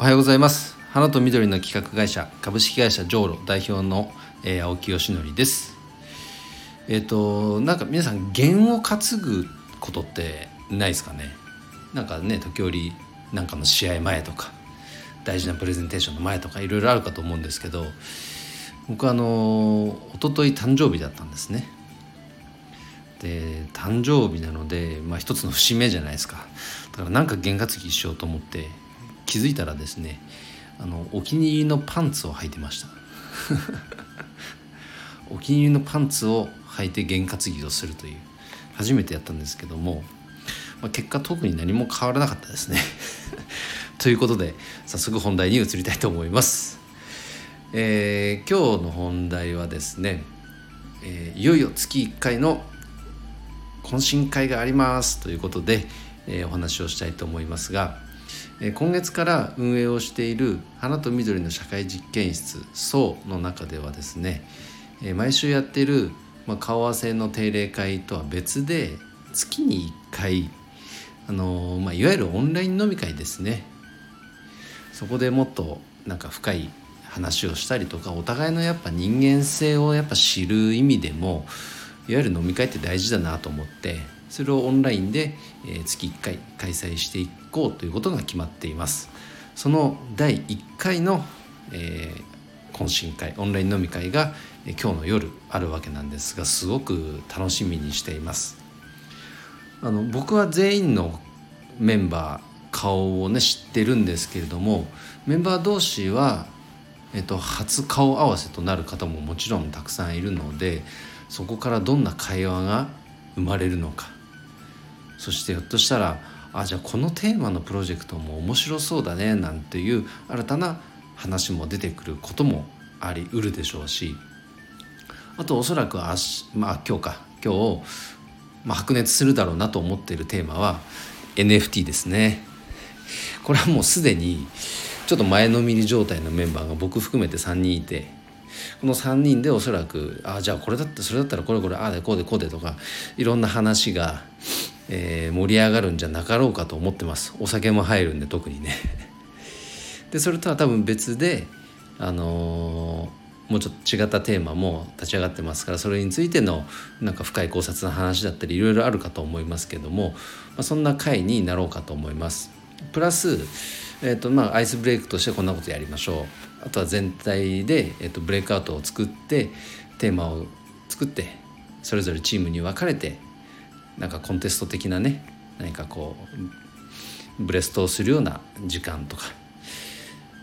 おはようございます。花と緑の企画会社株式会社ジョーロ代表の、えー、青木よしのりです。えっ、ー、となんか皆さん弦を担ぐことってないですかね？なんかね時折なんかの試合前とか大事なプレゼンテーションの前とかいろいろあるかと思うんですけど僕あの一昨日誕生日だったんですね。で誕生日なので、まあ、一つの節目じゃないですか。だからなんか験担ぎしようと思って気づいたらですねあのお気に入りのパンツを履いてました。お気に入りのパンツを履いて験担ぎをするという初めてやったんですけども、まあ、結果特に何も変わらなかったですね。ということで早速本題に移りたいと思います、えー、今日の本題はですね、えー、いよいよ月1回の懇親会がありますということで、えー、お話をしたいと思いますが、今月から運営をしている花と緑の社会実験室層の中ではですね、毎週やっている、顔合わせの定例会とは別で月に1回あのまあ、いわゆるオンライン飲み会ですね。そこでもっとなんか深い話をしたりとかお互いのやっぱ人間性をやっぱ知る意味でもいわゆる飲み会って大事だなと思ってそれをオンラインで月1回開催していこうということが決まっています。その第1回の、えー、懇親会オンライン飲み会が今日の夜あるわけなんですがすごく楽しみにしています。あの僕は全員のメンバー顔をね知ってるんですけれどもメンバー同士は、えっと、初顔合わせとなる方ももちろんたくさんいるのでそこからどんな会話が生まれるのかそしてひょっとしたらあじゃあこのテーマのプロジェクトも面白そうだねなんていう新たな話も出てくることもありうるでしょうしあとおそらく明,、まあ、今日か。今日、まあ、白熱するだろうなと思っているテーマは NFT ですね。これはもうすでにちょっと前のめり状態のメンバーが僕含めて3人いてこの3人でおそらくあじゃあこれだってそれだったらこれこれああでこうでこうでとかいろんな話が、えー、盛り上がるんじゃなかろうかと思ってます。お酒も入るんで特にね。でそれとは多分別であのー、もうちょっと違ったテーマも立ち上がってますからそれについてのなんか深い考察の話だったりいろいろあるかと思いますけども、まあ、そんな回になろうかと思います。プラス、えーとまあ、アイスブレイクとしてこんなことやりましょう。あとは全体で、えーと、ブレイクアウトを作ってテーマを作ってそれぞれチームに分かれてなんかコンテスト的なね何かこうブレストをするような時間とか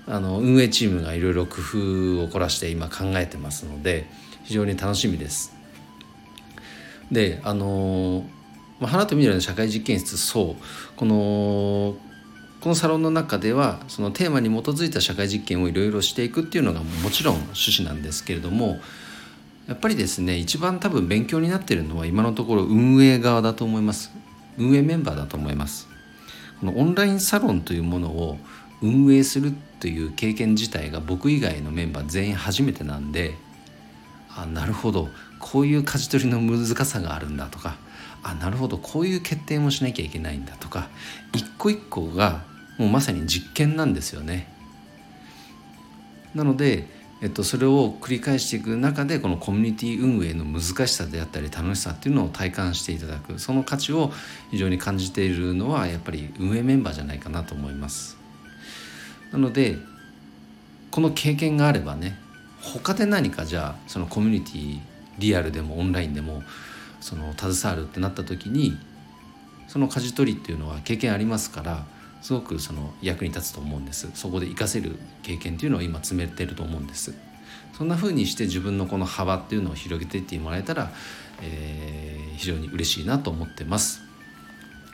あの運営チームがいろいろ工夫を凝らして今考えてますので非常に楽しみです。であの花と緑の社会実験室そうこのこのサロンの中ではそのテーマに基づいた社会実験をいろいろしていくっていうのがもちろん趣旨なんですけれどもやっぱりですね一番多分勉強になっているのは今のところ運営側だと思います。運営メンバーだと思います。このオンラインサロンというものを運営するという経験自体が僕以外のメンバー全員初めてなんであなるほど。こういう舵取りの難さがあるんだとかあなるほど。こういう決定もしなきゃいけないんだとか一個一個がもうまさに実験なんですよね。なので、えっと、それを繰り返していく中でこのコミュニティ運営の難しさであったり楽しさっていうのを体感していただくその価値を非常に感じているのはやっぱり運営メンバーじゃないかなと思います。なのでこの経験があればね他で何かじゃあそのコミュニティリアルでもオンラインでもその携わるってなった時にその舵取りっていうのは経験ありますからすごくその役に立つと思うんです。そこで活かせる経験っていうのを今詰めてると思うんです。そんな風にして自分のこの幅っていうのを広げていってもらえたら、えー、非常に嬉しいなと思ってます、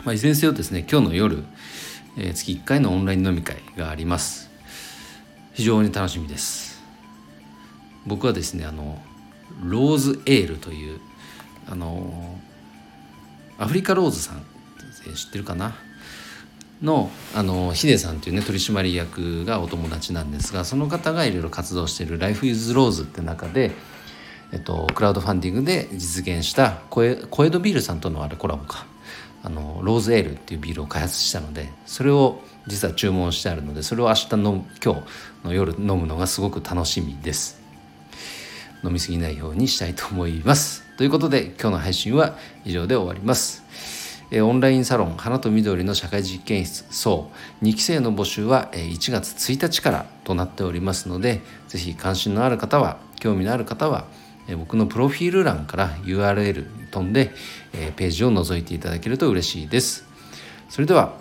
まあ、いずれにせよですね今日の夜、えー、月1回のオンライン飲み会があります。非常に楽しみです。僕はですねあのローズエールというあのアフリカローズさん知ってるかな？のあのヒデさんというね取締役がお友達なんですがその方がいろいろ活動している「Life is Rose」って中で、えっと、クラウドファンディングで実現したコエコエドビールさんとのあれコラボか。あのローズエールっていうビールを開発したのでそれを実は注文してあるのでそれを明日の今日の夜飲むのがすごく楽しみです。飲み過ぎないようにしたいと思います。ということで今日の配信は以上で終わります。オンラインサロン花と緑の社会実験室そう2期生の募集は1月1日からとなっておりますので是非関心のある方は興味のある方は僕のプロフィール欄から URL 飛んでページを覗いていただけると嬉しいです。それでは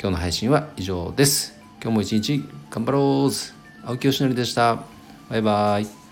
今日の配信は以上です。今日も一日頑張ろう青木よしのりでした。バイバイ。